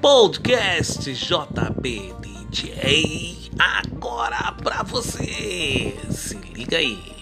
Podcast JB DJ agora pra você. Se liga aí.